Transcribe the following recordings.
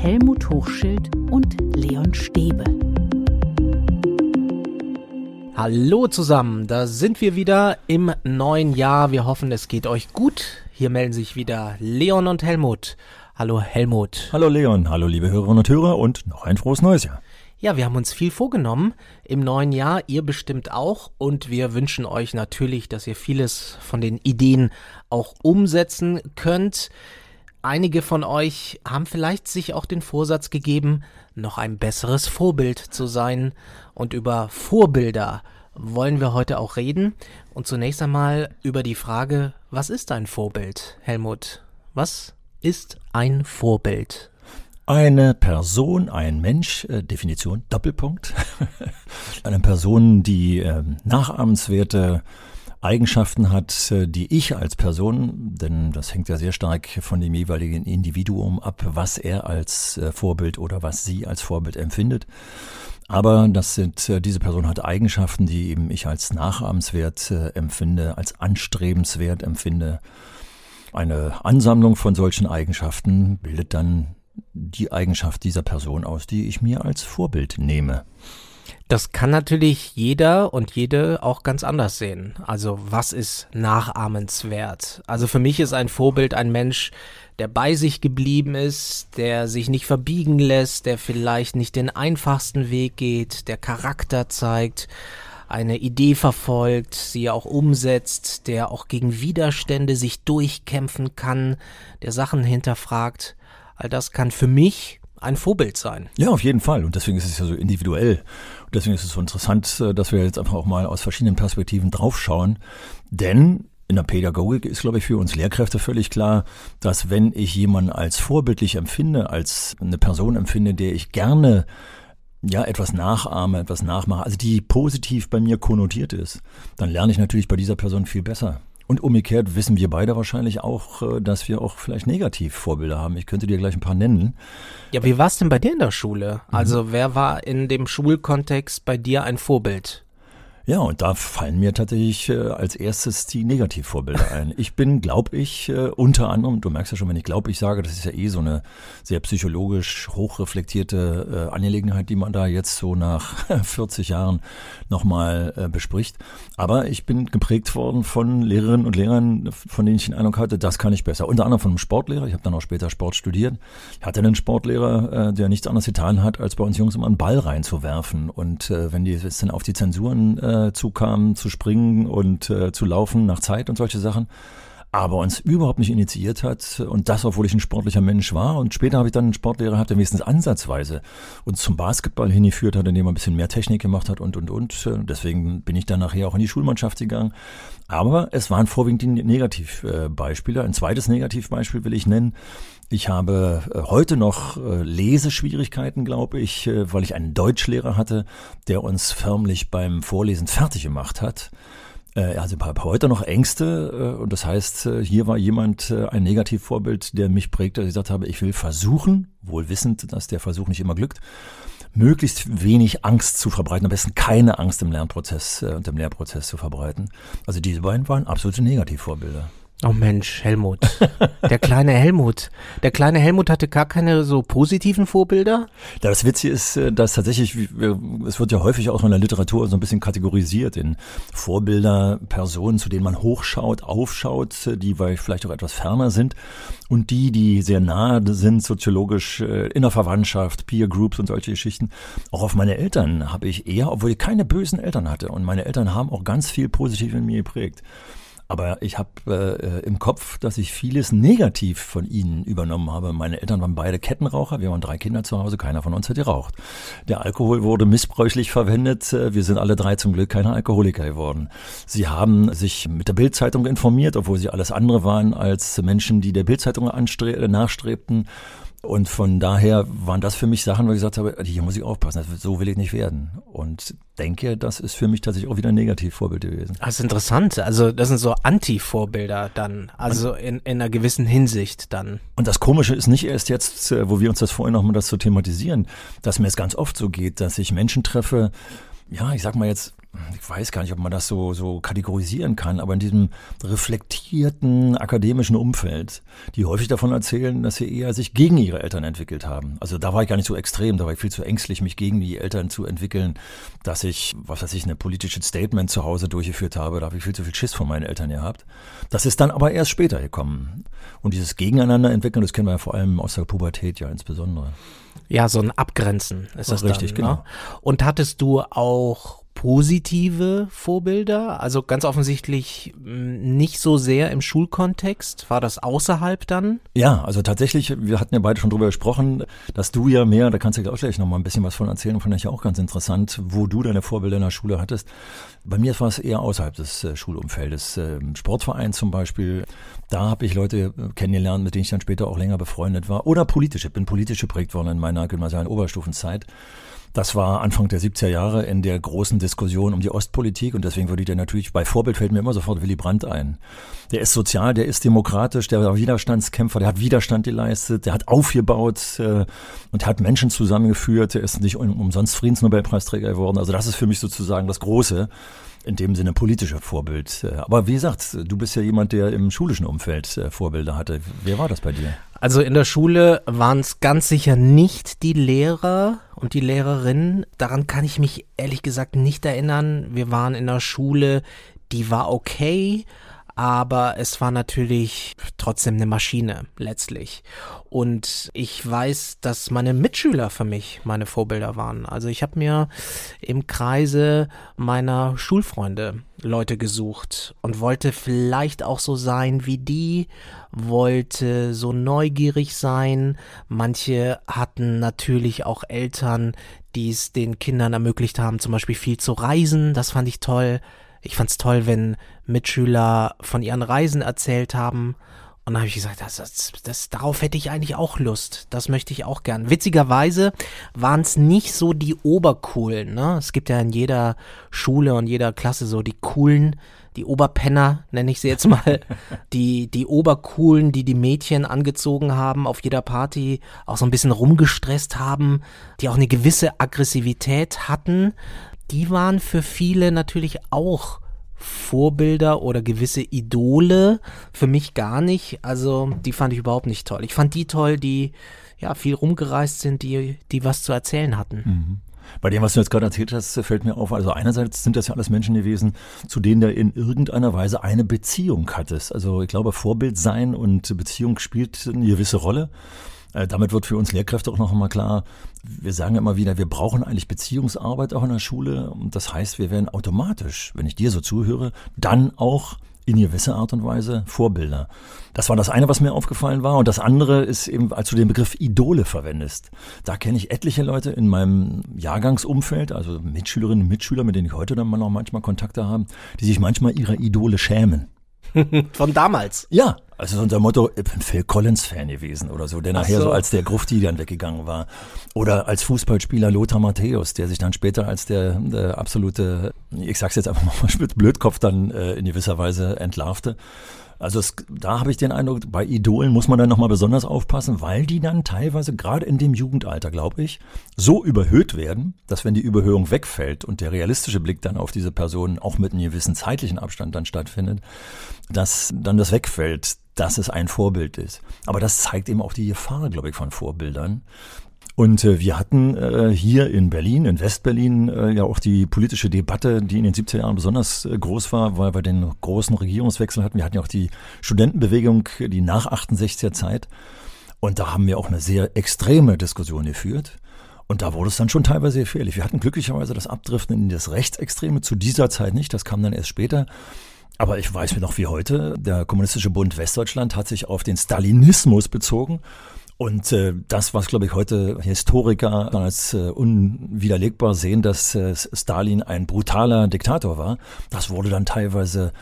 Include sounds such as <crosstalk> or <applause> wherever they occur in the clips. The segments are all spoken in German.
Helmut Hochschild und Leon Stäbe. Hallo zusammen, da sind wir wieder im neuen Jahr. Wir hoffen, es geht euch gut. Hier melden sich wieder Leon und Helmut. Hallo Helmut. Hallo Leon, hallo liebe Hörerinnen und Hörer und noch ein frohes neues Jahr. Ja, wir haben uns viel vorgenommen im neuen Jahr, ihr bestimmt auch und wir wünschen euch natürlich, dass ihr vieles von den Ideen auch umsetzen könnt. Einige von euch haben vielleicht sich auch den Vorsatz gegeben, noch ein besseres Vorbild zu sein. Und über Vorbilder wollen wir heute auch reden. Und zunächst einmal über die Frage, was ist ein Vorbild, Helmut? Was ist ein Vorbild? Eine Person, ein Mensch, äh, Definition, Doppelpunkt. <laughs> Eine Person, die äh, nachahmenswerte Eigenschaften hat, äh, die ich als Person, denn das hängt ja sehr stark von dem jeweiligen Individuum ab, was er als äh, Vorbild oder was sie als Vorbild empfindet. Aber das sind, äh, diese Person hat Eigenschaften, die eben ich als nachahmenswert empfinde, als anstrebenswert empfinde. Eine Ansammlung von solchen Eigenschaften bildet dann die Eigenschaft dieser Person aus, die ich mir als Vorbild nehme. Das kann natürlich jeder und jede auch ganz anders sehen. Also was ist nachahmenswert? Also für mich ist ein Vorbild ein Mensch, der bei sich geblieben ist, der sich nicht verbiegen lässt, der vielleicht nicht den einfachsten Weg geht, der Charakter zeigt, eine Idee verfolgt, sie auch umsetzt, der auch gegen Widerstände sich durchkämpfen kann, der Sachen hinterfragt. All das kann für mich ein Vorbild sein. Ja, auf jeden Fall. Und deswegen ist es ja so individuell. Deswegen ist es so interessant, äh, dass wir jetzt einfach auch mal aus verschiedenen Perspektiven draufschauen. Denn in der Pädagogik ist, glaube ich, für uns Lehrkräfte völlig klar, dass wenn ich jemanden als vorbildlich empfinde, als eine Person empfinde, der ich gerne ja, etwas nachahme, etwas nachmache, also die positiv bei mir konnotiert ist, dann lerne ich natürlich bei dieser Person viel besser. Und umgekehrt wissen wir beide wahrscheinlich auch, äh, dass wir auch vielleicht Negativvorbilder haben. Ich könnte dir gleich ein paar nennen. Ja, wie war es denn bei dir in der Schule? Also mhm. wer war in dem Schulkontext bei dir ein Vorbild? Ja, und da fallen mir tatsächlich äh, als erstes die Negativvorbilder ein. Ich bin, glaube ich, äh, unter anderem, du merkst ja schon, wenn ich glaube, ich sage, das ist ja eh so eine sehr psychologisch hochreflektierte äh, Angelegenheit, die man da jetzt so nach <laughs> 40 Jahren nochmal äh, bespricht. Aber ich bin geprägt worden von Lehrerinnen und Lehrern, von denen ich den Eindruck hatte, das kann ich besser. Unter anderem von einem Sportlehrer. Ich habe dann auch später Sport studiert. Ich hatte einen Sportlehrer, äh, der nichts anderes getan hat, als bei uns Jungs immer einen Ball reinzuwerfen. Und äh, wenn die jetzt dann auf die Zensuren äh, äh, zukam, zu springen und äh, zu laufen nach Zeit und solche Sachen aber uns überhaupt nicht initiiert hat und das, obwohl ich ein sportlicher Mensch war. Und später habe ich dann einen Sportlehrer gehabt, der wenigstens ansatzweise uns zum Basketball hingeführt hat, indem er ein bisschen mehr Technik gemacht hat und, und, und. Deswegen bin ich dann nachher auch in die Schulmannschaft gegangen. Aber es waren vorwiegend die Negativbeispiele. Ein zweites Negativbeispiel will ich nennen. Ich habe äh, heute noch äh, Leseschwierigkeiten, glaube ich, äh, weil ich einen Deutschlehrer hatte, der uns förmlich beim Vorlesen fertig gemacht hat. Also ich habe heute noch Ängste und das heißt, hier war jemand ein Negativvorbild, der mich prägte, dass ich gesagt habe, ich will versuchen, wohl wissend, dass der Versuch nicht immer glückt, möglichst wenig Angst zu verbreiten, am besten keine Angst im Lernprozess und im Lehrprozess zu verbreiten. Also diese beiden waren absolute Negativvorbilder. Oh Mensch, Helmut. Der <laughs> kleine Helmut. Der kleine Helmut hatte gar keine so positiven Vorbilder? Das Witzige ist, äh, dass tatsächlich, es wird ja häufig auch in der Literatur so ein bisschen kategorisiert in Vorbilder, Personen, zu denen man hochschaut, aufschaut, die vielleicht auch etwas ferner sind und die, die sehr nahe sind, soziologisch, äh, in der Verwandtschaft, Peer Groups und solche Geschichten. Auch auf meine Eltern habe ich eher, obwohl ich keine bösen Eltern hatte und meine Eltern haben auch ganz viel positiv in mir geprägt. Aber ich habe äh, im Kopf, dass ich vieles negativ von ihnen übernommen habe. Meine Eltern waren beide Kettenraucher. Wir waren drei Kinder zu Hause. Keiner von uns hat geraucht. Der Alkohol wurde missbräuchlich verwendet. Wir sind alle drei zum Glück keine Alkoholiker geworden. Sie haben sich mit der Bildzeitung informiert, obwohl sie alles andere waren als Menschen, die der Bildzeitung nachstrebten. Und von daher waren das für mich Sachen, wo ich gesagt habe, hier muss ich aufpassen, so will ich nicht werden. Und denke, das ist für mich tatsächlich auch wieder ein Negativvorbild gewesen. Das ist interessant. Also das sind so Anti-Vorbilder dann, also in, in einer gewissen Hinsicht dann. Und das Komische ist nicht erst jetzt, äh, wo wir uns das vorhin nochmal das zu thematisieren, dass mir es ganz oft so geht, dass ich Menschen treffe, ja, ich sag mal jetzt, ich weiß gar nicht, ob man das so, so kategorisieren kann, aber in diesem reflektierten akademischen Umfeld, die häufig davon erzählen, dass sie eher sich gegen ihre Eltern entwickelt haben. Also da war ich gar nicht so extrem, da war ich viel zu ängstlich, mich gegen die Eltern zu entwickeln, dass ich, was weiß ich, eine politische Statement zu Hause durchgeführt habe, da habe ich viel zu viel Schiss von meinen Eltern gehabt. Das ist dann aber erst später gekommen. Und dieses Gegeneinander entwickeln, das kennen wir ja vor allem aus der Pubertät ja insbesondere. Ja, so ein Abgrenzen ist das Richtig, dann, ne? genau. Und hattest du auch positive Vorbilder? Also ganz offensichtlich mh, nicht so sehr im Schulkontext. War das außerhalb dann? Ja, also tatsächlich, wir hatten ja beide schon drüber gesprochen, dass du ja mehr, da kannst du gleich noch mal ein bisschen was von erzählen, fand ich auch ganz interessant, wo du deine Vorbilder in der Schule hattest. Bei mir war es eher außerhalb des äh, Schulumfeldes. Ähm, Sportverein zum Beispiel, da habe ich Leute äh, kennengelernt, mit denen ich dann später auch länger befreundet war. Oder politisch, ich bin politisch geprägt worden in meiner gymnasialen Oberstufenzeit. Das war Anfang der 70er Jahre in der großen Diskussion um die Ostpolitik und deswegen würde ich dir natürlich, bei Vorbild fällt mir immer sofort Willy Brandt ein. Der ist sozial, der ist demokratisch, der war Widerstandskämpfer, der hat Widerstand geleistet, der hat aufgebaut äh, und hat Menschen zusammengeführt, der ist nicht um, umsonst Friedensnobelpreisträger geworden. Also das ist für mich sozusagen das Große in dem Sinne politische Vorbild. Äh, Aber wie gesagt, du bist ja jemand, der im schulischen Umfeld äh, Vorbilder hatte. Wer war das bei dir? Also in der Schule waren es ganz sicher nicht die Lehrer und die Lehrerinnen. Daran kann ich mich ehrlich gesagt nicht erinnern. Wir waren in der Schule, die war okay, aber es war natürlich trotzdem eine Maschine letztlich. Und ich weiß, dass meine Mitschüler für mich meine Vorbilder waren. Also ich habe mir im Kreise meiner Schulfreunde Leute gesucht und wollte vielleicht auch so sein wie die, wollte so neugierig sein. Manche hatten natürlich auch Eltern, die es den Kindern ermöglicht haben, zum Beispiel viel zu reisen. Das fand ich toll. Ich fand's toll, wenn Mitschüler von ihren Reisen erzählt haben. Und dann habe ich gesagt, das, das, das, darauf hätte ich eigentlich auch Lust. Das möchte ich auch gern. Witzigerweise waren es nicht so die Obercoolen. Ne? Es gibt ja in jeder Schule und jeder Klasse so die coolen, die Oberpenner, nenne ich sie jetzt mal. <laughs> die, die Obercoolen, die die Mädchen angezogen haben auf jeder Party, auch so ein bisschen rumgestresst haben, die auch eine gewisse Aggressivität hatten. Die waren für viele natürlich auch Vorbilder oder gewisse Idole. Für mich gar nicht. Also die fand ich überhaupt nicht toll. Ich fand die toll, die ja viel rumgereist sind, die, die was zu erzählen hatten. Mhm. Bei dem, was du jetzt gerade erzählt hast, fällt mir auf, also einerseits sind das ja alles Menschen gewesen, zu denen du in irgendeiner Weise eine Beziehung hattest. Also ich glaube, Vorbild sein und Beziehung spielt eine gewisse Rolle. Äh, damit wird für uns Lehrkräfte auch noch einmal klar, wir sagen immer wieder, wir brauchen eigentlich Beziehungsarbeit auch in der Schule. Und das heißt, wir werden automatisch, wenn ich dir so zuhöre, dann auch in gewisser Art und Weise Vorbilder. Das war das eine, was mir aufgefallen war. Und das andere ist eben, als du den Begriff Idole verwendest. Da kenne ich etliche Leute in meinem Jahrgangsumfeld, also Mitschülerinnen und Mitschüler, mit denen ich heute dann mal noch manchmal Kontakte habe, die sich manchmal ihrer Idole schämen. <laughs> Von damals. Ja, also unser Motto, ich bin Phil Collins-Fan gewesen oder so, der Ach nachher so. so als der Grufti dann weggegangen war. Oder als Fußballspieler Lothar Matthäus, der sich dann später als der, der absolute, ich sag's jetzt einfach mal <laughs> mit Blödkopf dann äh, in gewisser Weise entlarvte. Also es, da habe ich den Eindruck, bei Idolen muss man dann nochmal besonders aufpassen, weil die dann teilweise gerade in dem Jugendalter, glaube ich, so überhöht werden, dass wenn die Überhöhung wegfällt und der realistische Blick dann auf diese Person auch mit einem gewissen zeitlichen Abstand dann stattfindet, dass dann das wegfällt, dass es ein Vorbild ist. Aber das zeigt eben auch die Gefahr, glaube ich, von Vorbildern. Und äh, wir hatten äh, hier in Berlin, in Westberlin, äh, ja auch die politische Debatte, die in den 70er Jahren besonders äh, groß war, weil wir den großen Regierungswechsel hatten. Wir hatten ja auch die Studentenbewegung, die nach 68er Zeit. Und da haben wir auch eine sehr extreme Diskussion geführt. Und da wurde es dann schon teilweise gefährlich. Wir hatten glücklicherweise das Abdriften in das Rechtsextreme zu dieser Zeit nicht. Das kam dann erst später. Aber ich weiß mir noch wie heute, der Kommunistische Bund Westdeutschland hat sich auf den Stalinismus bezogen. Und äh, das, was, glaube ich, heute Historiker als äh, unwiderlegbar sehen, dass äh, Stalin ein brutaler Diktator war, das wurde dann teilweise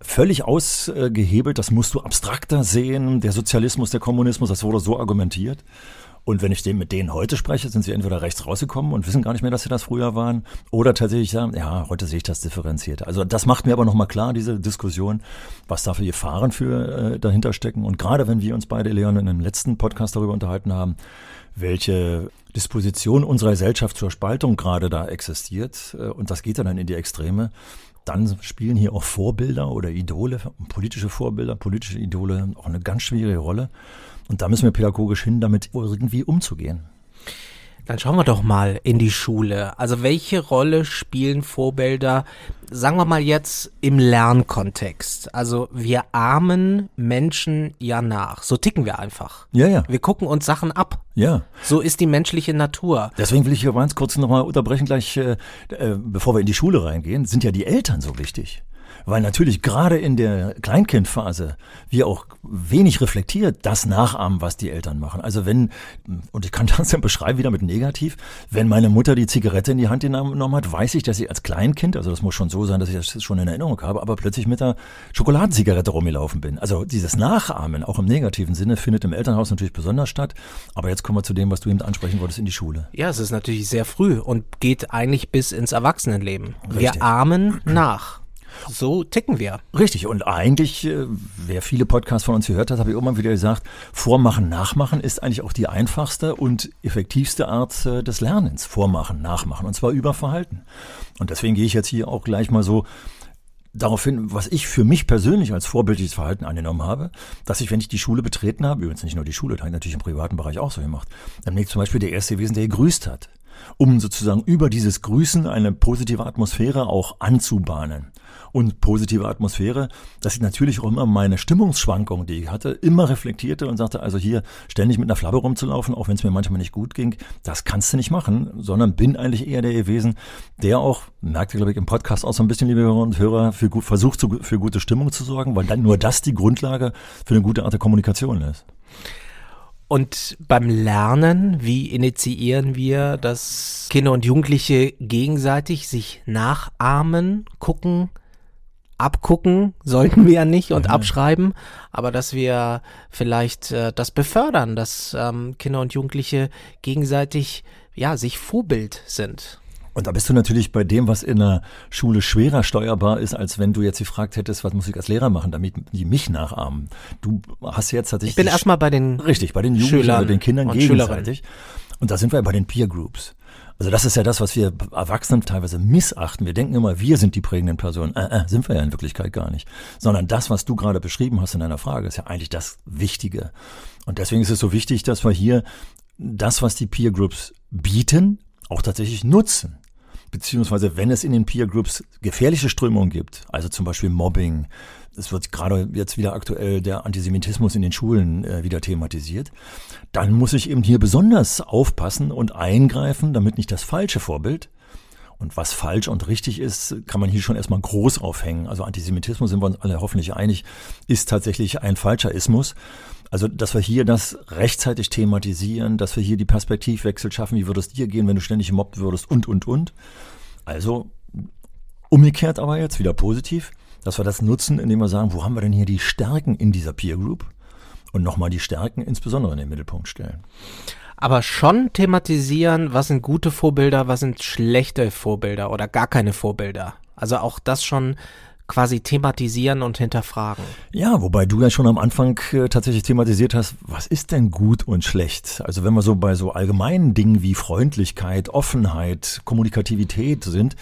völlig ausgehebelt. Das musst du abstrakter sehen. Der Sozialismus, der Kommunismus, das wurde so argumentiert. Und wenn ich mit denen heute spreche, sind sie entweder rechts rausgekommen und wissen gar nicht mehr, dass sie das früher waren, oder tatsächlich sagen, ja, heute sehe ich das differenziert. Also das macht mir aber nochmal klar, diese Diskussion, was da für Gefahren für äh, dahinter stecken. Und gerade wenn wir uns beide, Leon, in dem letzten Podcast darüber unterhalten haben, welche Disposition unserer Gesellschaft zur Spaltung gerade da existiert, äh, und das geht dann in die Extreme, dann spielen hier auch Vorbilder oder Idole, politische Vorbilder, politische Idole auch eine ganz schwierige Rolle. Und da müssen wir pädagogisch hin, damit irgendwie umzugehen. Dann schauen wir doch mal in die Schule. Also welche Rolle spielen Vorbilder, sagen wir mal jetzt im Lernkontext? Also wir ahmen Menschen ja nach. So ticken wir einfach. Ja, ja. Wir gucken uns Sachen ab. Ja. So ist die menschliche Natur. Deswegen will ich hier ganz kurz nochmal unterbrechen, gleich, äh, äh, bevor wir in die Schule reingehen, sind ja die Eltern so wichtig weil natürlich gerade in der Kleinkindphase wir auch wenig reflektiert das nachahmen, was die Eltern machen. Also wenn, und ich kann <laughs> das dann beschreiben wieder mit negativ, wenn meine Mutter die Zigarette in die Hand genommen hat, weiß ich, dass sie als Kleinkind, also das muss schon so sein, dass ich das schon in Erinnerung habe, aber plötzlich mit der Schokoladenzigarette rumgelaufen bin. Also dieses Nachahmen, auch im negativen Sinne, findet im Elternhaus natürlich besonders statt. Aber jetzt kommen wir zu dem, was du eben ansprechen wolltest, in die Schule. Ja, es ist natürlich sehr früh und geht eigentlich bis ins Erwachsenenleben. Richtig. Wir ahmen <clears throat> nach. So ticken wir. Richtig. Und eigentlich, äh, wer viele Podcasts von uns gehört hat, habe ich immer wieder gesagt, Vormachen, Nachmachen ist eigentlich auch die einfachste und effektivste Art äh, des Lernens. Vormachen, Nachmachen. Und zwar über Verhalten. Und deswegen gehe ich jetzt hier auch gleich mal so darauf hin, was ich für mich persönlich als vorbildliches Verhalten angenommen habe, dass ich, wenn ich die Schule betreten habe, übrigens nicht nur die Schule, das habe ich natürlich im privaten Bereich auch so gemacht, dann bin ich zum Beispiel der Erste gewesen, der gegrüßt hat um sozusagen über dieses Grüßen eine positive Atmosphäre auch anzubahnen. Und positive Atmosphäre, dass ich natürlich auch immer meine Stimmungsschwankungen, die ich hatte, immer reflektierte und sagte, also hier ständig mit einer Flabbe rumzulaufen, auch wenn es mir manchmal nicht gut ging, das kannst du nicht machen, sondern bin eigentlich eher der gewesen, der auch, merkt ihr glaube ich im Podcast auch so ein bisschen, liebe Hörer und Hörer, für gut, versucht zu, für gute Stimmung zu sorgen, weil dann nur das die Grundlage für eine gute Art der Kommunikation ist. Und beim Lernen, wie initiieren wir, dass Kinder und Jugendliche gegenseitig sich nachahmen, gucken, abgucken, sollten wir ja nicht und mhm. abschreiben, aber dass wir vielleicht äh, das befördern, dass ähm, Kinder und Jugendliche gegenseitig ja sich Vorbild sind. Und da bist du natürlich bei dem, was in der Schule schwerer steuerbar ist, als wenn du jetzt gefragt hättest, was muss ich als Lehrer machen, damit die mich nachahmen. Du hast jetzt tatsächlich. Ich bin erstmal bei den Richtig, bei den Jugendlichen, bei den Kindern gegenseitig. Und da sind wir bei den Peer Groups. Also das ist ja das, was wir Erwachsenen teilweise missachten. Wir denken immer, wir sind die prägenden Personen. Äh, äh, sind wir ja in Wirklichkeit gar nicht. Sondern das, was du gerade beschrieben hast in deiner Frage, ist ja eigentlich das Wichtige. Und deswegen ist es so wichtig, dass wir hier das, was die Peer Groups bieten, auch tatsächlich nutzen beziehungsweise wenn es in den Peer Groups gefährliche Strömungen gibt, also zum Beispiel Mobbing, es wird gerade jetzt wieder aktuell der Antisemitismus in den Schulen äh, wieder thematisiert, dann muss ich eben hier besonders aufpassen und eingreifen, damit nicht das falsche Vorbild und was falsch und richtig ist, kann man hier schon erstmal groß aufhängen. Also Antisemitismus sind wir uns alle hoffentlich einig, ist tatsächlich ein falscher Ismus. Also, dass wir hier das rechtzeitig thematisieren, dass wir hier die Perspektivwechsel schaffen, wie würde es dir gehen, wenn du ständig gemobbt würdest und, und, und. Also, umgekehrt aber jetzt wieder positiv, dass wir das nutzen, indem wir sagen, wo haben wir denn hier die Stärken in dieser Peer Group? Und nochmal die Stärken insbesondere in den Mittelpunkt stellen. Aber schon thematisieren, was sind gute Vorbilder, was sind schlechte Vorbilder oder gar keine Vorbilder. Also auch das schon quasi thematisieren und hinterfragen. Ja, wobei du ja schon am Anfang äh, tatsächlich thematisiert hast, was ist denn gut und schlecht? Also wenn wir so bei so allgemeinen Dingen wie Freundlichkeit, Offenheit, Kommunikativität sind.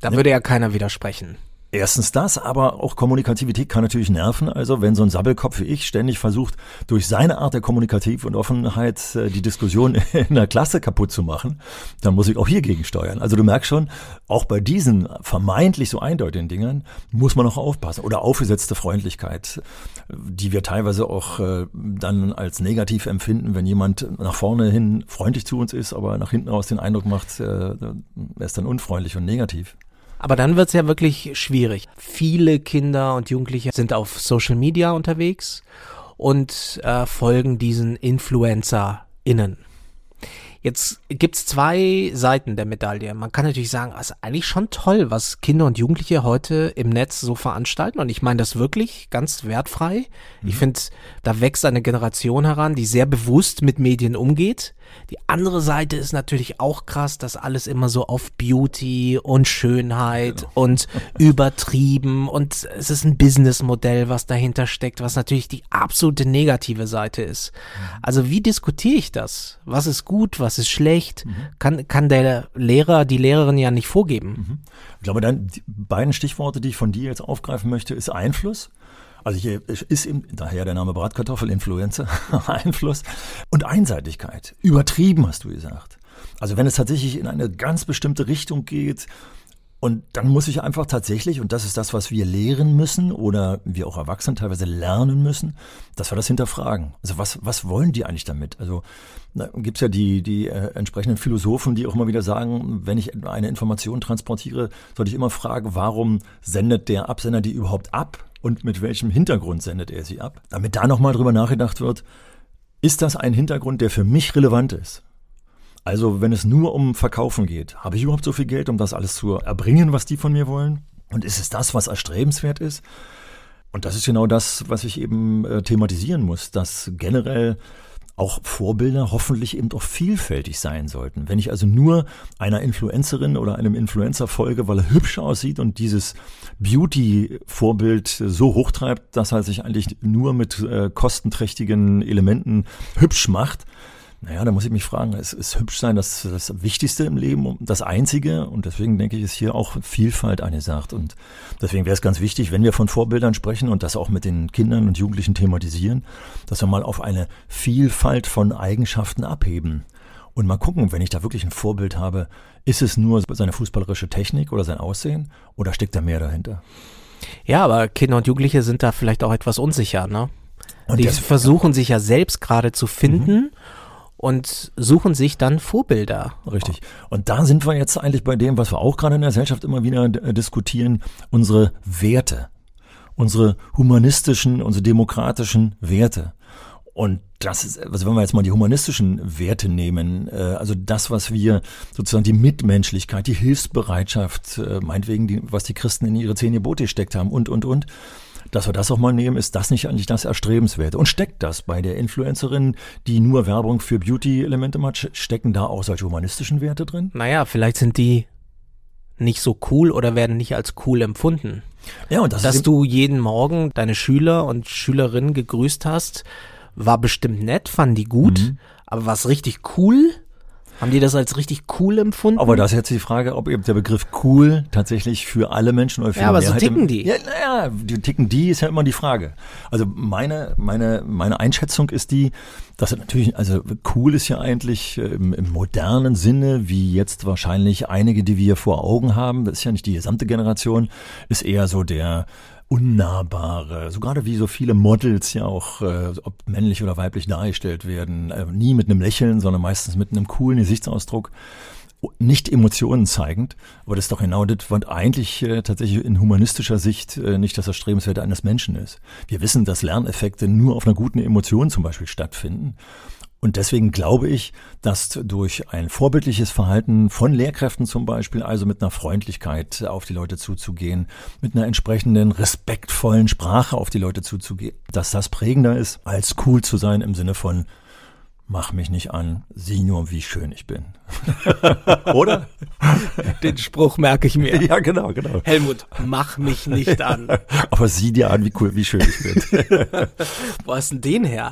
Da würde ja keiner widersprechen. Erstens das, aber auch Kommunikativität kann natürlich nerven. Also wenn so ein Sabbelkopf wie ich ständig versucht, durch seine Art der Kommunikativ und Offenheit äh, die Diskussion <laughs> in der Klasse kaputt zu machen, dann muss ich auch hier gegensteuern. Also du merkst schon, auch bei diesen vermeintlich so eindeutigen Dingen muss man auch aufpassen. Oder aufgesetzte Freundlichkeit, die wir teilweise auch äh, dann als negativ empfinden, wenn jemand nach vorne hin freundlich zu uns ist, aber nach hinten raus den Eindruck macht, äh, er ist dann unfreundlich und negativ. Aber dann wird's ja wirklich schwierig. Viele Kinder und Jugendliche sind auf Social Media unterwegs und äh, folgen diesen InfluencerInnen. Jetzt gibt's zwei Seiten der Medaille. Man kann natürlich sagen, es ist eigentlich schon toll, was Kinder und Jugendliche heute im Netz so veranstalten. Und ich meine das wirklich ganz wertfrei. Mhm. Ich finde, da wächst eine Generation heran, die sehr bewusst mit Medien umgeht. Die andere Seite ist natürlich auch krass, dass alles immer so auf Beauty und Schönheit genau. und <laughs> übertrieben und es ist ein Businessmodell, was dahinter steckt, was natürlich die absolute negative Seite ist. Mhm. Also wie diskutiere ich das? Was ist gut, was ist schlecht? Mhm. Kann, kann der Lehrer, die Lehrerin ja nicht vorgeben. Mhm. Ich glaube, dann die beiden Stichworte, die ich von dir jetzt aufgreifen möchte, ist Einfluss. Also hier ist eben, daher der Name Bratkartoffel, Influencer, <laughs> Einfluss und Einseitigkeit. Übertrieben, hast du gesagt. Also wenn es tatsächlich in eine ganz bestimmte Richtung geht, und dann muss ich einfach tatsächlich, und das ist das, was wir lehren müssen oder wir auch Erwachsene teilweise lernen müssen, dass wir das hinterfragen. Also was, was wollen die eigentlich damit? Also gibt es ja die, die äh, entsprechenden Philosophen, die auch immer wieder sagen, wenn ich eine Information transportiere, sollte ich immer fragen, warum sendet der Absender die überhaupt ab? Und mit welchem Hintergrund sendet er sie ab. Damit da nochmal drüber nachgedacht wird, ist das ein Hintergrund, der für mich relevant ist? Also wenn es nur um Verkaufen geht, habe ich überhaupt so viel Geld, um das alles zu erbringen, was die von mir wollen? Und ist es das, was erstrebenswert ist? Und das ist genau das, was ich eben äh, thematisieren muss, dass generell auch Vorbilder hoffentlich eben auch vielfältig sein sollten. Wenn ich also nur einer Influencerin oder einem Influencer folge, weil er hübsch aussieht und dieses Beauty-Vorbild so hochtreibt, dass er sich eigentlich nur mit äh, kostenträchtigen Elementen hübsch macht, naja, da muss ich mich fragen, ist, ist hübsch sein das, das Wichtigste im Leben, das Einzige? Und deswegen denke ich, ist hier auch Vielfalt angesagt. Und deswegen wäre es ganz wichtig, wenn wir von Vorbildern sprechen und das auch mit den Kindern und Jugendlichen thematisieren, dass wir mal auf eine Vielfalt von Eigenschaften abheben. Und mal gucken, wenn ich da wirklich ein Vorbild habe, ist es nur seine fußballerische Technik oder sein Aussehen oder steckt da mehr dahinter? Ja, aber Kinder und Jugendliche sind da vielleicht auch etwas unsicher, ne? Und die versuchen sich ja selbst gerade zu finden. Mhm und suchen sich dann Vorbilder. Richtig. Und da sind wir jetzt eigentlich bei dem, was wir auch gerade in der Gesellschaft immer wieder äh, diskutieren, unsere Werte, unsere humanistischen, unsere demokratischen Werte. Und das ist, also wenn wir jetzt mal die humanistischen Werte nehmen, äh, also das, was wir sozusagen die Mitmenschlichkeit, die Hilfsbereitschaft, äh, meinetwegen, die, was die Christen in ihre zehn Gebote gesteckt haben und, und, und, dass wir das auch mal nehmen, ist das nicht eigentlich das Erstrebenswerte? Und steckt das bei der Influencerin, die nur Werbung für Beauty-Elemente macht, stecken da auch solche humanistischen Werte drin? Naja, vielleicht sind die nicht so cool oder werden nicht als cool empfunden. Ja, und das Dass du jeden Morgen deine Schüler und Schülerinnen gegrüßt hast, war bestimmt nett, fanden die gut, mhm. aber was richtig cool haben die das als richtig cool empfunden? Aber das ist jetzt die Frage, ob eben der Begriff cool tatsächlich für alle Menschen oder für Ja, aber so ticken im, die. Ja, naja, die ticken die ist ja immer die Frage. Also meine, meine, meine Einschätzung ist die, dass natürlich, also cool ist ja eigentlich im, im modernen Sinne, wie jetzt wahrscheinlich einige, die wir vor Augen haben, das ist ja nicht die gesamte Generation, ist eher so der unnahbare, so gerade wie so viele Models ja auch, äh, ob männlich oder weiblich dargestellt werden, äh, nie mit einem Lächeln, sondern meistens mit einem coolen Gesichtsausdruck, nicht Emotionen zeigend, aber das ist doch genau das, was eigentlich äh, tatsächlich in humanistischer Sicht äh, nicht das Erstrebenswerte eines Menschen ist. Wir wissen, dass Lerneffekte nur auf einer guten Emotion zum Beispiel stattfinden. Und deswegen glaube ich, dass durch ein vorbildliches Verhalten von Lehrkräften zum Beispiel, also mit einer Freundlichkeit auf die Leute zuzugehen, mit einer entsprechenden respektvollen Sprache auf die Leute zuzugehen, dass das prägender ist, als cool zu sein im Sinne von Mach mich nicht an, sieh nur, wie schön ich bin. <laughs> Oder? Den Spruch merke ich mir. Ja, genau, genau. Helmut, mach mich nicht an. <laughs> Aber sieh dir an, wie cool, wie schön ich bin. <laughs> Wo hast denn den her?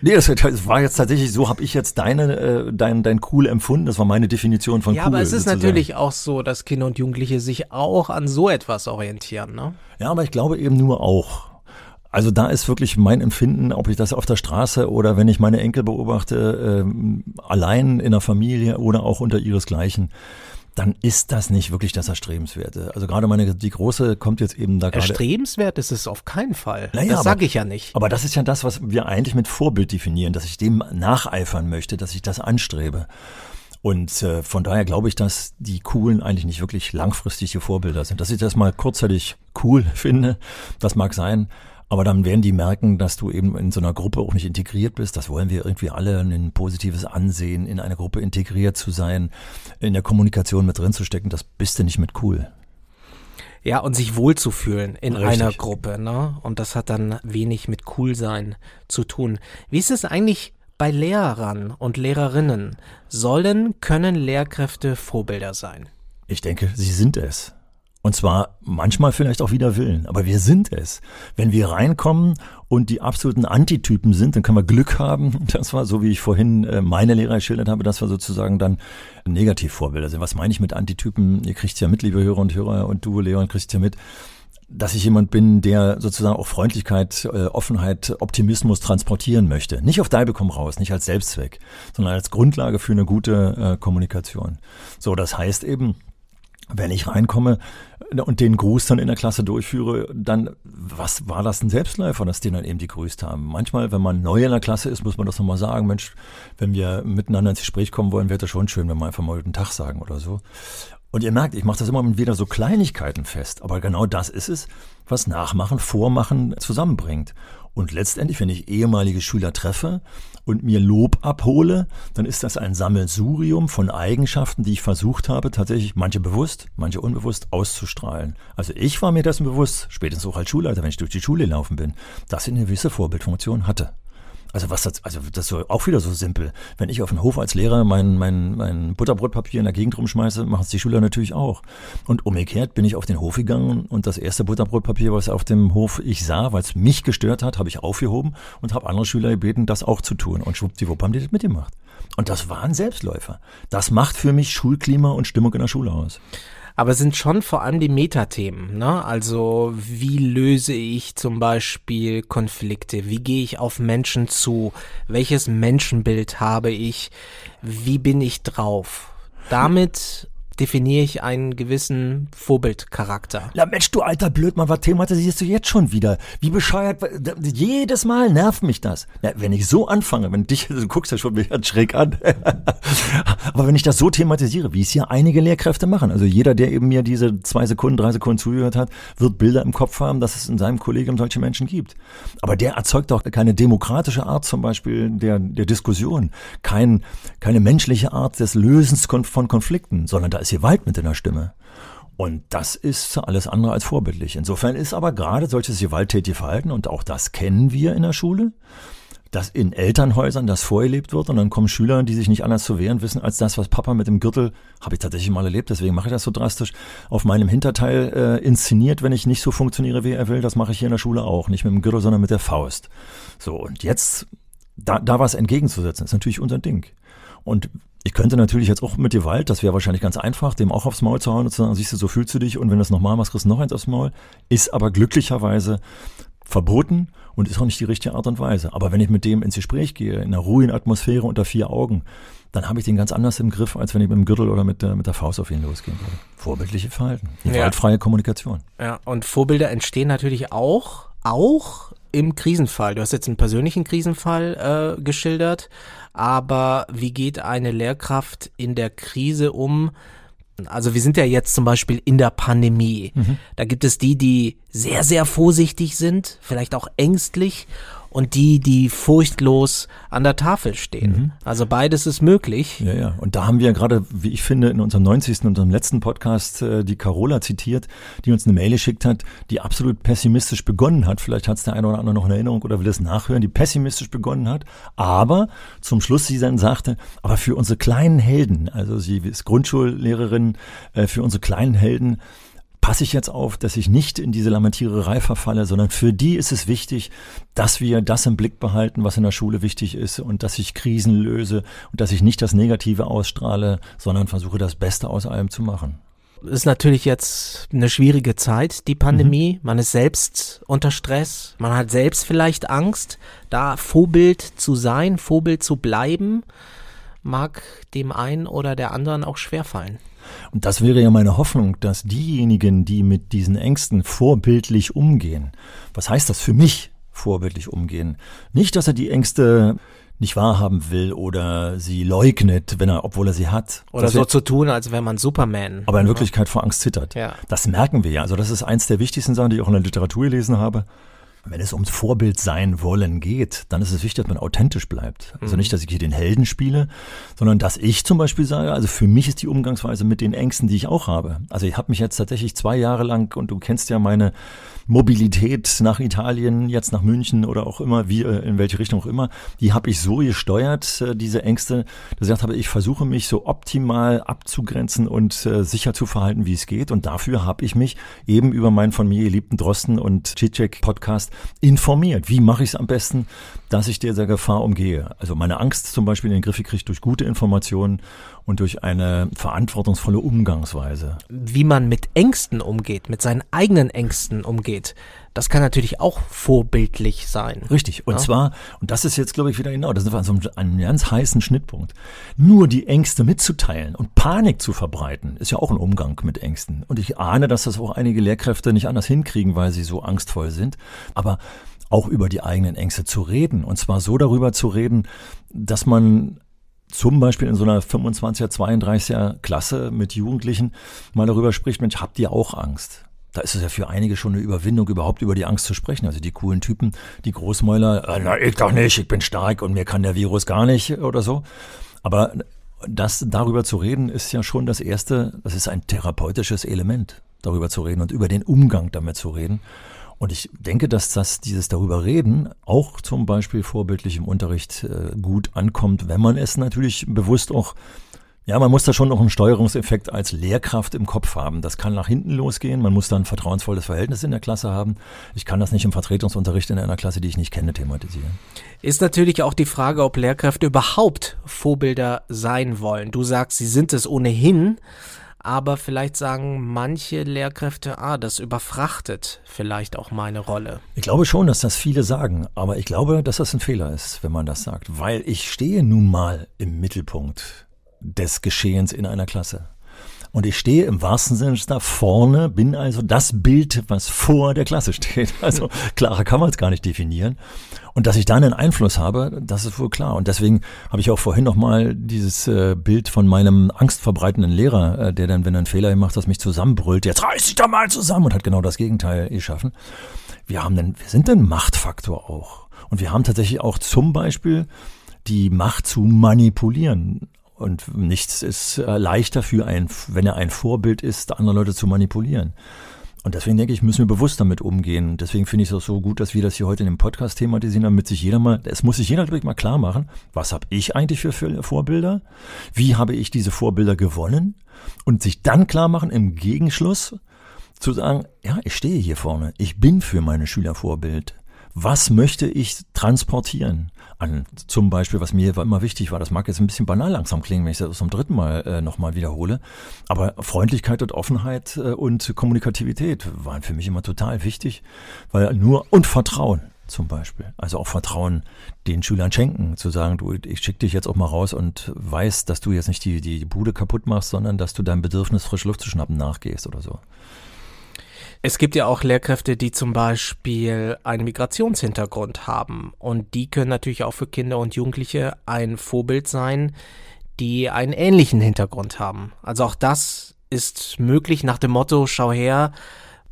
Nee, das, das war jetzt tatsächlich, so habe ich jetzt deine, äh, dein, dein cool empfunden. Das war meine Definition von ja, cool. Ja, aber es ist sozusagen. natürlich auch so, dass Kinder und Jugendliche sich auch an so etwas orientieren, ne? Ja, aber ich glaube eben nur auch. Also da ist wirklich mein Empfinden, ob ich das auf der Straße oder wenn ich meine Enkel beobachte, äh, allein in der Familie oder auch unter ihresgleichen, dann ist das nicht wirklich das Erstrebenswerte. Also gerade meine, die große kommt jetzt eben da gerade. Erstrebenswert ist es auf keinen Fall. Naja, das sage ich ja nicht. Aber das ist ja das, was wir eigentlich mit Vorbild definieren, dass ich dem nacheifern möchte, dass ich das anstrebe. Und äh, von daher glaube ich, dass die Coolen eigentlich nicht wirklich langfristige Vorbilder sind. Dass ich das mal kurzzeitig cool <laughs> finde, das mag sein, aber dann werden die merken, dass du eben in so einer Gruppe auch nicht integriert bist. Das wollen wir irgendwie alle, ein positives Ansehen, in einer Gruppe integriert zu sein, in der Kommunikation mit drin zu stecken. Das bist du nicht mit cool. Ja, und sich wohlzufühlen in Richtig. einer Gruppe, ne? Und das hat dann wenig mit cool sein zu tun. Wie ist es eigentlich bei Lehrern und Lehrerinnen sollen, können Lehrkräfte Vorbilder sein? Ich denke, sie sind es. Und zwar manchmal vielleicht auch wieder Willen, aber wir sind es. Wenn wir reinkommen und die absoluten Antitypen sind, dann können wir Glück haben. <laughs> Das war so, wie ich vorhin äh, meine Lehrer geschildert habe, dass wir sozusagen dann Negativvorbilder sind. Was meine ich mit Antitypen? Ihr kriegt ja mit, liebe Hörer und Hörer, und du, Leon, kriegst ja mit, dass ich jemand bin, der sozusagen auch Freundlichkeit, äh, Offenheit, Optimismus transportieren möchte. Nicht auf Deibe komm raus, nicht als Selbstzweck, sondern als Grundlage für eine gute äh, Kommunikation. So, das heißt eben, wenn ich reinkomme und den Gruß dann in der Klasse durchführe, dann, was war das ein Selbstläufer, dass die dann eben die grüßt haben? Manchmal, wenn man neu in der Klasse ist, muss man das nochmal sagen, Mensch, wenn wir miteinander ins Gespräch kommen wollen, wäre das schon schön, wenn wir einfach mal guten Tag sagen oder so. Und ihr merkt, ich mache das immer wieder so Kleinigkeiten fest, aber genau das ist es, was Nachmachen, Vormachen zusammenbringt. Und letztendlich, wenn ich ehemalige Schüler treffe und mir Lob abhole, dann ist das ein Sammelsurium von Eigenschaften, die ich versucht habe, tatsächlich manche bewusst, manche unbewusst auszustrahlen. Also ich war mir dessen bewusst, spätestens auch als Schulleiter, wenn ich durch die Schule gelaufen bin, dass ich eine gewisse Vorbildfunktion hatte. Also was das, also das ist auch wieder so simpel. Wenn ich auf dem Hof als Lehrer mein, mein, mein Butterbrotpapier in der Gegend rumschmeiße, machen es die Schüler natürlich auch. Und umgekehrt bin ich auf den Hof gegangen und das erste Butterbrotpapier, was auf dem Hof ich sah, weil es mich gestört hat, habe ich aufgehoben und habe andere Schüler gebeten, das auch zu tun. Und schwuppdiwupp haben die das mitgemacht. Und das waren Selbstläufer. Das macht für mich Schulklima und Stimmung in der Schule aus aber es sind schon vor allem die Metathemen. Ne? Also wie löse ich zum Beispiel Konflikte? Wie gehe ich auf Menschen zu? Welches Menschenbild habe ich? Wie bin ich drauf? Damit definiere ich einen gewissen Vorbildcharakter. Ja, Mensch, du alter Blödmann, was thematisierst du jetzt schon wieder? Wie bescheuert, jedes Mal nervt mich das. Ja, wenn ich so anfange, wenn dich, <laughs> du guckst ja schon mich schräg an, <laughs> aber wenn ich das so thematisiere, wie es ja einige Lehrkräfte machen, also jeder, der eben mir diese zwei Sekunden, drei Sekunden zugehört hat, wird Bilder im Kopf haben, dass es in seinem Kollegium solche Menschen gibt. Aber der erzeugt auch keine demokratische Art zum Beispiel der, der Diskussion, kein, keine menschliche Art des Lösens von Konflikten, sondern da ist ist Gewalt mit in Stimme. Und das ist alles andere als vorbildlich. Insofern ist aber gerade solches gewalttätige Verhalten, und auch das kennen wir in der Schule, dass in Elternhäusern das vorgelebt wird und dann kommen Schüler, die sich nicht anders zu wehren wissen, als das, was Papa mit dem Gürtel, habe ich tatsächlich mal erlebt, deswegen mache ich das so drastisch, auf meinem Hinterteil äh, inszeniert, wenn ich nicht so funktioniere, wie er will. Das mache ich hier in der Schule auch. Nicht mit dem Gürtel, sondern mit der Faust. So, und jetzt da, da was entgegenzusetzen, ist natürlich unser Ding. Und ich könnte natürlich jetzt auch mit Gewalt, das wäre wahrscheinlich ganz einfach, dem auch aufs Maul zu hauen und zu sagen, siehst du, so fühlst du dich und wenn du das nochmal machst, kriegst du noch eins aufs Maul. Ist aber glücklicherweise verboten und ist auch nicht die richtige Art und Weise. Aber wenn ich mit dem ins Gespräch gehe, in einer ruhigen Atmosphäre unter vier Augen, dann habe ich den ganz anders im Griff, als wenn ich mit dem Gürtel oder mit der, mit der Faust auf ihn losgehen würde. Vorbildliche Verhalten, gewaltfreie ja. Kommunikation. Ja, und Vorbilder entstehen natürlich auch, auch im Krisenfall. Du hast jetzt einen persönlichen Krisenfall äh, geschildert, aber wie geht eine Lehrkraft in der Krise um? Also wir sind ja jetzt zum Beispiel in der Pandemie. Mhm. Da gibt es die, die sehr, sehr vorsichtig sind, vielleicht auch ängstlich und die, die furchtlos an der Tafel stehen. Mhm. Also beides ist möglich. Ja, ja. Und da haben wir gerade, wie ich finde, in unserem 90. und unserem letzten Podcast äh, die Carola zitiert, die uns eine Mail geschickt hat, die absolut pessimistisch begonnen hat. Vielleicht hat es der eine oder andere noch in Erinnerung oder will es nachhören, die pessimistisch begonnen hat. Aber zum Schluss sie dann sagte, aber für unsere kleinen Helden, also sie ist Grundschullehrerin, äh, für unsere kleinen Helden, passe ich jetzt auf, dass ich nicht in diese Lamentiererei verfalle, sondern für die ist es wichtig, dass wir das im Blick behalten, was in der Schule wichtig ist und dass ich Krisen löse und dass ich nicht das Negative ausstrahle, sondern versuche das Beste aus allem zu machen. Ist natürlich jetzt eine schwierige Zeit, die Pandemie. Mhm. Man ist selbst unter Stress. Man hat selbst vielleicht Angst, da Vorbild zu sein, Vorbild zu bleiben, mag dem einen oder der anderen auch schwerfallen. Und das wäre ja meine Hoffnung, dass diejenigen, die mit diesen Ängsten vorbildlich umgehen, was heißt das für mich, vorbildlich umgehen? Nicht, dass er die Ängste nicht wahrhaben will oder sie leugnet, wenn er, obwohl er sie hat. Oder so zu tun, als wäre man Superman. Aber in Wirklichkeit vor Angst zittert. Ja. Das merken wir ja. Also das ist eins der wichtigsten Sachen, die ich auch in der Literatur gelesen habe. Wenn es ums Vorbild sein wollen geht, dann ist es wichtig, dass man authentisch bleibt. Also mhm. nicht, dass ich hier den Helden spiele, sondern dass ich zum Beispiel sage, also für mich ist die Umgangsweise mit den Ängsten, die ich auch habe. Also ich habe mich jetzt tatsächlich zwei Jahre lang, und du kennst ja meine Mobilität nach Italien, jetzt nach München oder auch immer, wie äh, in welche Richtung auch immer, die habe ich so gesteuert, äh, diese Ängste, dass ich gesagt habe, ich versuche mich so optimal abzugrenzen und äh, sicher zu verhalten, wie es geht. Und dafür habe ich mich eben über meinen von mir geliebten Drosten und Cicek Podcast informiert. Wie mache ich es am besten, dass ich dieser Gefahr umgehe? Also meine Angst zum Beispiel in den Griff gekriegt durch gute Informationen und durch eine verantwortungsvolle Umgangsweise. Wie man mit Ängsten umgeht, mit seinen eigenen Ängsten umgeht, das kann natürlich auch vorbildlich sein. Richtig. Und ja? zwar, und das ist jetzt, glaube ich, wieder genau, das ist so ein, ein ganz heißen Schnittpunkt. Nur die Ängste mitzuteilen und Panik zu verbreiten, ist ja auch ein Umgang mit Ängsten. Und ich ahne, dass das auch einige Lehrkräfte nicht anders hinkriegen, weil sie so angstvoll sind. Aber auch über die eigenen Ängste zu reden. Und zwar so darüber zu reden, dass man zum Beispiel in so einer 25er, 32er Klasse mit Jugendlichen mal darüber spricht, Mensch, habt ihr auch Angst? Da ist es ja für einige schon eine Überwindung, überhaupt über die Angst zu sprechen. Also die coolen Typen, die Großmäuler, äh, na, ich doch nicht, ich bin stark und mir kann der Virus gar nicht oder so. Aber das darüber zu reden, ist ja schon das erste, das ist ein therapeutisches Element, darüber zu reden und über den Umgang damit zu reden. Und ich denke, dass das dieses darüber reden auch zum Beispiel vorbildlich im Unterricht äh, gut ankommt, wenn man es natürlich bewusst auch ja, man muss da schon noch einen Steuerungseffekt als Lehrkraft im Kopf haben. Das kann nach hinten losgehen. Man muss dann ein vertrauensvolles Verhältnis in der Klasse haben. Ich kann das nicht im Vertretungsunterricht in einer Klasse, die ich nicht kenne, thematisieren. Ist natürlich auch die Frage, ob Lehrkräfte überhaupt Vorbilder sein wollen. Du sagst, sie sind es ohnehin aber vielleicht sagen manche Lehrkräfte, ah, das überfrachtet vielleicht auch meine Rolle. Ich glaube schon, dass das viele sagen, aber ich glaube, dass das ein Fehler ist, wenn man das sagt, weil ich stehe nun mal im Mittelpunkt des Geschehens in einer Klasse. Und ich stehe im wahrsten Sinne da vorne, bin also das Bild, was vor der Klasse steht. <laughs> Also klarer kann man es gar nicht definieren. Und dass ich da einen Einfluss habe, das ist wohl klar. Und deswegen habe ich auch vorhin nochmal dieses äh, Bild von meinem angstverbreitenden Lehrer, äh, der dann, wenn er einen Fehler macht, das mich zusammenbrüllt, jetzt reiß dich doch mal zusammen und hat genau das Gegenteil geschaffen. Wir haben dann, wir sind ein Machtfaktor auch. Und wir haben tatsächlich auch zum Beispiel die Macht zu manipulieren. Und nichts ist äh, leichter für ein, wenn er ein Vorbild ist, andere Leute zu manipulieren. Und deswegen denke ich, müssen wir bewusst damit umgehen. Deswegen finde ich es auch so gut, dass wir das hier heute in dem Podcast thematisieren, damit sich jeder mal, es muss sich jeder natürlich mal klar machen, was habe ich eigentlich für Vorbilder? Wie habe ich diese Vorbilder gewonnen? Und sich dann klar machen, im Gegenschluss zu sagen, ja, ich stehe hier vorne, ich bin für meine Schüler Vorbild. Was möchte ich transportieren? An zum Beispiel, was mir immer wichtig war, das mag jetzt ein bisschen banal langsam klingen, wenn ich das zum dritten Mal äh, nochmal wiederhole, aber Freundlichkeit und Offenheit äh, und Kommunikativität waren für mich immer total wichtig, weil nur und Vertrauen zum Beispiel. Also auch Vertrauen den Schülern schenken, zu sagen, du, ich schicke dich jetzt auch mal raus und weiß, dass du jetzt nicht die, die Bude kaputt machst, sondern dass du deinem Bedürfnis, frische Luft zu schnappen, nachgehst oder so. Es gibt ja auch Lehrkräfte, die zum Beispiel einen Migrationshintergrund haben. Und die können natürlich auch für Kinder und Jugendliche ein Vorbild sein, die einen ähnlichen Hintergrund haben. Also auch das ist möglich nach dem Motto, schau her,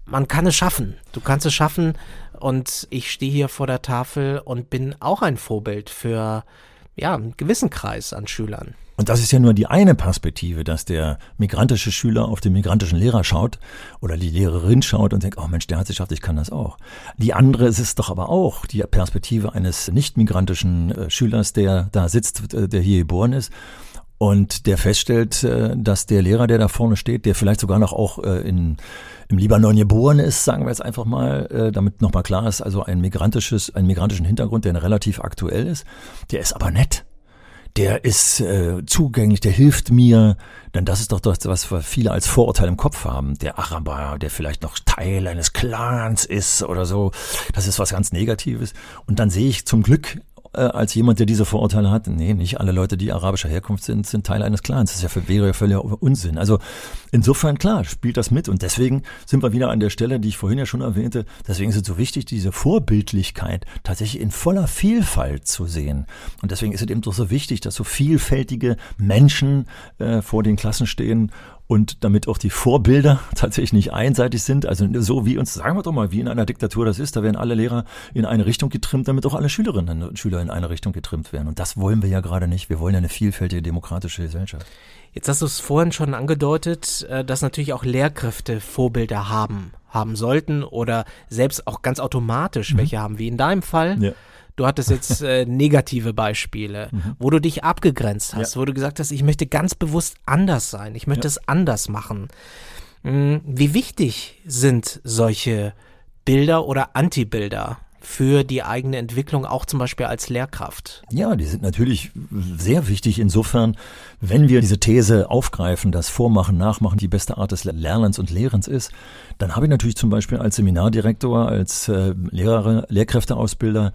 man kann es schaffen. Du kannst es schaffen. Und ich stehe hier vor der Tafel und bin auch ein Vorbild für ja, einen gewissen Kreis an Schülern. Und das ist ja nur die eine Perspektive, dass der migrantische Schüler auf den migrantischen Lehrer schaut oder die Lehrerin schaut und denkt, oh Mensch, der hat es geschafft, ich kann das auch. Die andere ist es doch aber auch, die Perspektive eines nicht migrantischen äh, Schülers, der da sitzt, äh, der hier geboren ist und der feststellt, äh, dass der Lehrer, der da vorne steht, der vielleicht sogar noch auch in, im Libanon geboren ist, sagen wir jetzt einfach mal, damit nochmal klar ist, also ein migrantisches, einen migrantischen Hintergrund, der relativ aktuell ist, der ist aber nett der ist äh, zugänglich, der hilft mir. Denn das ist doch das, was viele als Vorurteil im Kopf haben. Der Araber, der vielleicht noch Teil eines Clans ist oder so. Das ist was ganz Negatives. Und dann sehe ich zum Glück äh, als jemand, der diese Vorurteile hat. Nee, nicht alle Leute, die arabischer Herkunft sind, sind Teil eines Clans. Das ist ja für, wäre ja völliger Unsinn. Also insofern, klar, spielt das mit. Und deswegen sind wir wieder an der Stelle, die ich vorhin ja schon erwähnte. Deswegen ist es so wichtig, diese Vorbildlichkeit tatsächlich in voller Vielfalt zu sehen. Und deswegen ist es eben doch so wichtig, dass so vielfältige Menschen äh, vor den Klassen stehen und damit auch die Vorbilder <laughs> tatsächlich nicht einseitig sind. Also so wie uns, sagen wir doch mal, wie in einer Diktatur das ist, da werden alle Lehrer in eine Richtung getrimmt, damit auch alle Schülerinnen und Schüler in eine Richtung getrimmt werden. Und das wollen wir ja gerade nicht. Wir wollen ja eine vielfältige demokratische Gesellschaft. Jetzt hast du es vorhin schon angedeutet, äh, dass natürlich auch Lehrkräfte Vorbilder haben, haben sollten oder selbst auch ganz automatisch mhm. welche haben, wie in deinem Fall. Ja. Du hattest jetzt <laughs> äh, negative Beispiele, mhm. wo du dich abgegrenzt hast, ja. wo du gesagt hast, ich möchte ganz bewusst anders sein, ich möchte ja. es anders machen. Hm, wie wichtig sind solche Bilder oder Antibilder für die eigene Entwicklung, auch zum Beispiel als Lehrkraft? Ja, die sind natürlich sehr wichtig insofern, wenn wir diese These aufgreifen, dass Vormachen, Nachmachen die beste Art des Lernens und Lehrens ist, dann habe ich natürlich zum Beispiel als Seminardirektor, als äh, Lehrer, Lehrkräfteausbilder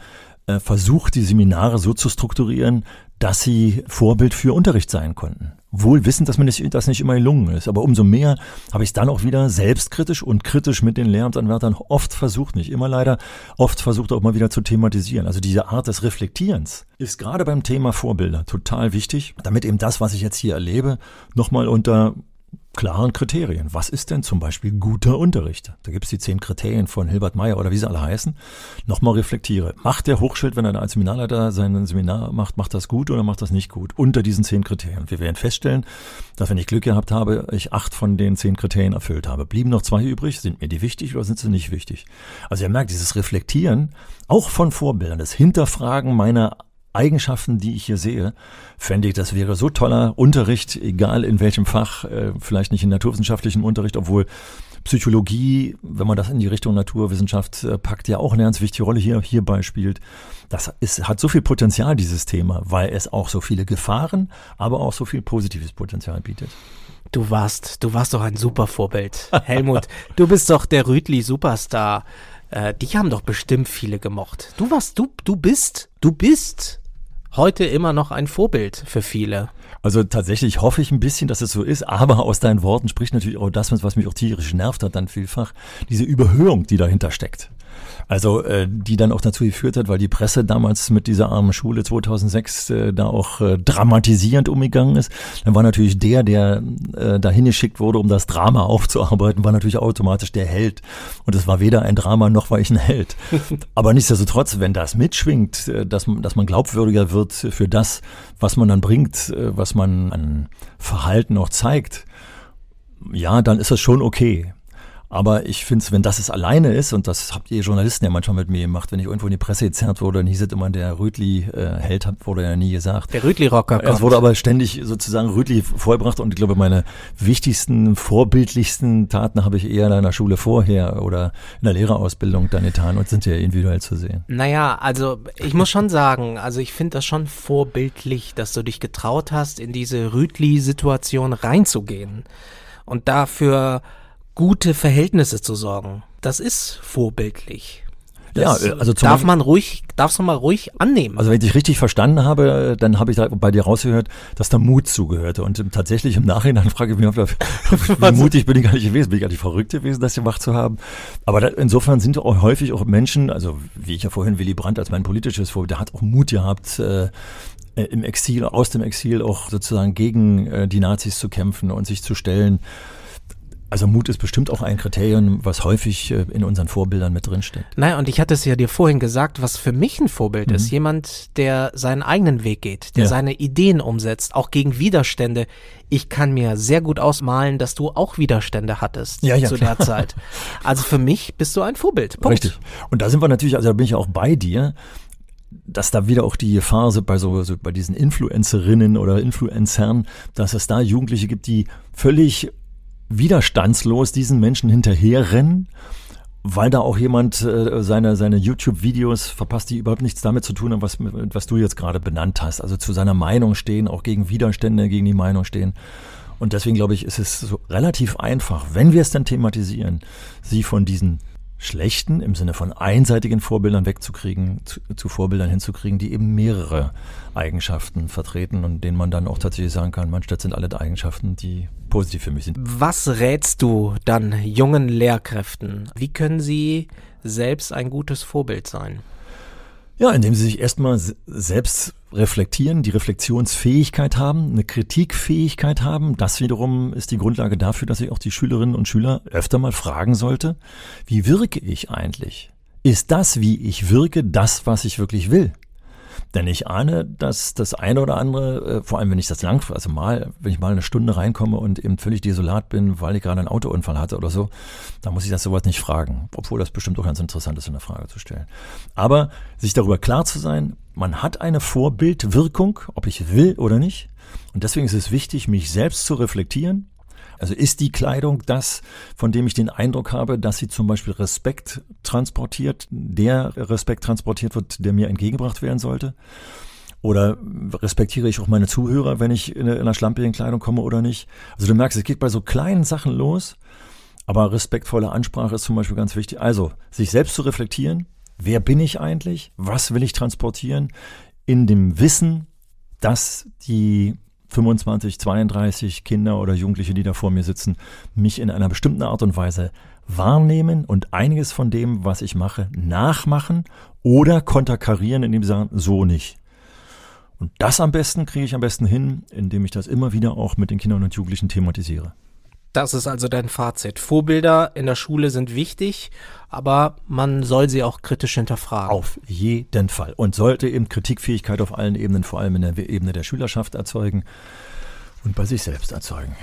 äh, versucht, die Seminare so zu strukturieren, dass sie Vorbild für Unterricht sein konnten. Wohl wissend, dass mir das nicht immer gelungen ist. Aber umso mehr habe ich es dann auch wieder selbstkritisch und kritisch mit den Lehramtsanwärtern oft versucht, nicht immer leider, oft versucht auch mal wieder zu thematisieren. Also diese Art des Reflektierens ist gerade beim Thema Vorbilder total wichtig, damit eben das, was ich jetzt hier erlebe, nochmal unter klaren Kriterien. Was ist denn zum Beispiel guter Unterricht? Da gibt es die zehn Kriterien von Hilbert Meyer oder wie sie alle heißen. Nochmal reflektiere. Macht der Hochschild, wenn er als Seminarleiter sein Seminar macht, macht das gut oder macht das nicht gut? Unter diesen zehn Kriterien. Wir werden feststellen, dass wenn ich Glück gehabt habe, ich acht von den zehn Kriterien erfüllt habe. Blieben noch zwei übrig. Sind mir die wichtig oder sind sie nicht wichtig? Also ihr merkt, dieses Reflektieren, auch von Vorbildern, das Hinterfragen meiner Eigenschaften, die ich hier sehe, fände ich, das wäre so toller Unterricht, egal in welchem Fach, äh, vielleicht nicht in naturwissenschaftlichem Unterricht, obwohl Psychologie, wenn man das in die Richtung Naturwissenschaft äh, packt, ja auch eine ganz wichtige Rolle hier hierbei spielt. Das ist, hat so viel Potenzial, dieses Thema, weil es auch so viele Gefahren, aber auch so viel positives Potenzial bietet. Du warst, du warst doch ein super Vorbild. Helmut, <laughs> du bist doch der Rüdli Superstar. Äh, dich haben doch bestimmt viele gemocht. Du warst, du, du bist, du bist heute immer noch ein Vorbild für viele. Also tatsächlich hoffe ich ein bisschen, dass es so ist, aber aus deinen Worten spricht natürlich auch das, was mich auch tierisch nervt hat, dann vielfach diese Überhöhung, die dahinter steckt. Also äh, die dann auch dazu geführt hat, weil die Presse damals mit dieser armen Schule 2006 äh, da auch äh, dramatisierend umgegangen ist. Dann war natürlich der, der äh, dahin geschickt wurde, um das Drama aufzuarbeiten, war natürlich automatisch der Held. Und es war weder ein Drama noch war ich ein Held. <laughs> Aber nichtsdestotrotz, wenn das mitschwingt, äh, dass, dass man glaubwürdiger wird für das, was man dann bringt, äh, was man an Verhalten auch zeigt, ja, dann ist das schon okay. Aber ich finde es, wenn das es alleine ist, und das habt ihr Journalisten ja manchmal mit mir gemacht, wenn ich irgendwo in die Presse gezerrt wurde, dann hieß es immer, der Rötli-Held äh, wurde ja nie gesagt. Der Rötli-Rocker Es wurde aber ständig sozusagen Rötli vorgebracht und ich glaube, meine wichtigsten, vorbildlichsten Taten habe ich eher in einer Schule vorher oder in der Lehrerausbildung dann getan und sind ja individuell zu sehen. Naja, also ich muss schon sagen, also ich finde das schon vorbildlich, dass du dich getraut hast, in diese Rütli-Situation reinzugehen und dafür gute Verhältnisse zu sorgen. Das ist vorbildlich. Das ja, also darf man ruhig, darfst du mal ruhig annehmen. Also wenn ich dich richtig verstanden habe, dann habe ich da bei dir rausgehört, dass da Mut zugehörte. Und tatsächlich im Nachhinein <laughs> frage ich mich, <laughs> wie mutig bin ich gar nicht gewesen, bin ich gar nicht verrückt gewesen, das gemacht zu haben. Aber da, insofern sind auch häufig auch Menschen, also wie ich ja vorhin Willy Brandt als mein politisches Vorbild, der hat auch Mut gehabt, äh, im Exil, aus dem Exil auch sozusagen gegen äh, die Nazis zu kämpfen und sich zu stellen. Also Mut ist bestimmt auch ein Kriterium, was häufig äh, in unseren Vorbildern mit drinsteht. Naja, und ich hatte es ja dir vorhin gesagt, was für mich ein Vorbild mhm. ist. Jemand, der seinen eigenen Weg geht, der ja. seine Ideen umsetzt, auch gegen Widerstände. Ich kann mir sehr gut ausmalen, dass du auch Widerstände hattest ja, ja, zu klar. der Zeit. <laughs> Also für mich bist du ein Vorbild. Punkt. Richtig. Und da sind wir natürlich, also da bin ich auch bei dir dass da wieder auch die Gefahr so bei so, so bei diesen Influencerinnen oder Influencern, dass es da Jugendliche gibt, die völlig widerstandslos diesen Menschen hinterherrennen, weil da auch jemand äh, seine, seine YouTube-Videos verpasst, die überhaupt nichts damit zu tun haben, was, was du jetzt gerade benannt hast. Also zu seiner Meinung stehen, auch gegen Widerstände, gegen die Meinung stehen. Und deswegen glaube ich, ist es so relativ einfach, wenn wir es dann thematisieren, sie von diesen schlechten, im Sinne von einseitigen Vorbildern wegzukriegen, zu, zu, Vorbildern hinzukriegen, die eben mehrere Eigenschaften vertreten und denen man dann auch tatsächlich sagen kann, Mensch, das sind alle Eigenschaften, die positiv für mich sind. Was rätst du dann jungen Lehrkräften? Wie können sie selbst ein gutes Vorbild sein? Ja, indem sie sich erstmal selbst reflektieren, die Reflexionsfähigkeit haben, eine Kritikfähigkeit haben. Das wiederum ist die Grundlage dafür, dass ich auch die Schülerinnen und Schüler öfter mal fragen sollte, wie wirke ich eigentlich? Ist das, wie ich wirke, das, was ich wirklich will? Denn ich ahne, dass das eine oder andere, äh, vor allem wenn ich das lang, also mal, wenn ich mal eine Stunde reinkomme und eben völlig desolat bin, weil ich gerade einen Autounfall hatte oder so, dann muss ich das sowas nicht fragen. Obwohl das bestimmt auch ganz interessant ist, eine Frage zu stellen. Aber sich darüber klar zu sein, man hat eine Vorbildwirkung, ob ich will oder nicht. Und deswegen ist es wichtig, mich selbst zu reflektieren, also ist die Kleidung das, von dem ich den Eindruck habe, dass sie zum Beispiel Respekt transportiert, der Respekt transportiert wird, der mir entgegengebracht werden sollte? Oder respektiere ich auch meine Zuhörer, wenn ich in einer schlampigen Kleidung komme oder nicht? Also du merkst, es geht bei so kleinen Sachen los, aber respektvolle Ansprache ist zum Beispiel ganz wichtig. Also, sich selbst zu reflektieren. Wer bin ich eigentlich? Was will ich transportieren? In dem Wissen, dass die 25, 32 Kinder oder Jugendliche, die da vor mir sitzen, mich in einer bestimmten Art und Weise wahrnehmen und einiges von dem, was ich mache, nachmachen oder konterkarieren, indem sie sagen, so nicht. Und das am besten kriege ich am besten hin, indem ich das immer wieder auch mit den Kindern und Jugendlichen thematisiere. Das ist also dein Fazit. Vorbilder in der Schule sind wichtig, aber man soll sie auch kritisch hinterfragen. Auf jeden Fall. Und sollte eben Kritikfähigkeit auf allen Ebenen, vor allem in der Ebene der Schülerschaft erzeugen und bei sich selbst erzeugen.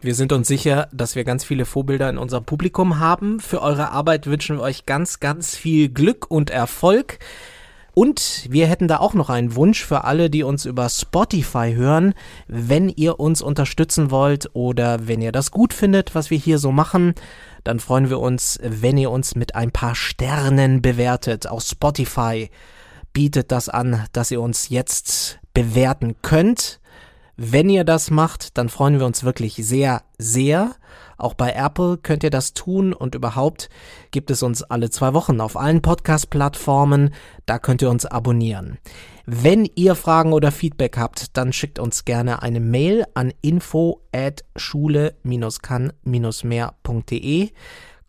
Wir sind uns sicher, dass wir ganz viele Vorbilder in unserem Publikum haben. Für eure Arbeit wünschen wir euch ganz, ganz viel Glück und Erfolg. Und wir hätten da auch noch einen Wunsch für alle, die uns über Spotify hören. Wenn ihr uns unterstützen wollt oder wenn ihr das gut findet, was wir hier so machen, dann freuen wir uns, wenn ihr uns mit ein paar Sternen bewertet. Auch Spotify bietet das an, dass ihr uns jetzt bewerten könnt. Wenn ihr das macht, dann freuen wir uns wirklich sehr, sehr. Auch bei Apple könnt ihr das tun und überhaupt gibt es uns alle zwei Wochen auf allen Podcast-Plattformen. Da könnt ihr uns abonnieren. Wenn ihr Fragen oder Feedback habt, dann schickt uns gerne eine Mail an info at schule-kann-mehr.de.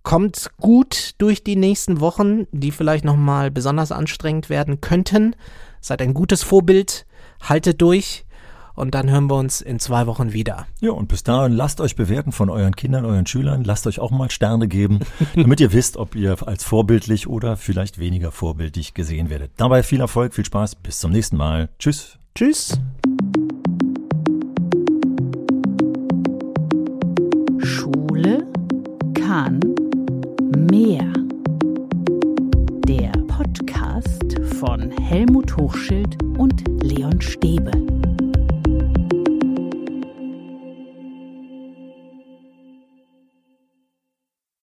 Kommt gut durch die nächsten Wochen, die vielleicht nochmal besonders anstrengend werden könnten. Seid ein gutes Vorbild, haltet durch und dann hören wir uns in zwei Wochen wieder. Ja, und bis dahin lasst euch bewerten von euren Kindern, euren Schülern. Lasst euch auch mal Sterne geben, <laughs> damit ihr wisst, ob ihr als vorbildlich oder vielleicht weniger vorbildlich gesehen werdet. Dabei viel Erfolg, viel Spaß. Bis zum nächsten Mal. Tschüss. Tschüss. Schule kann mehr. Der Podcast von Helmut Hochschild und Leon Stäbe.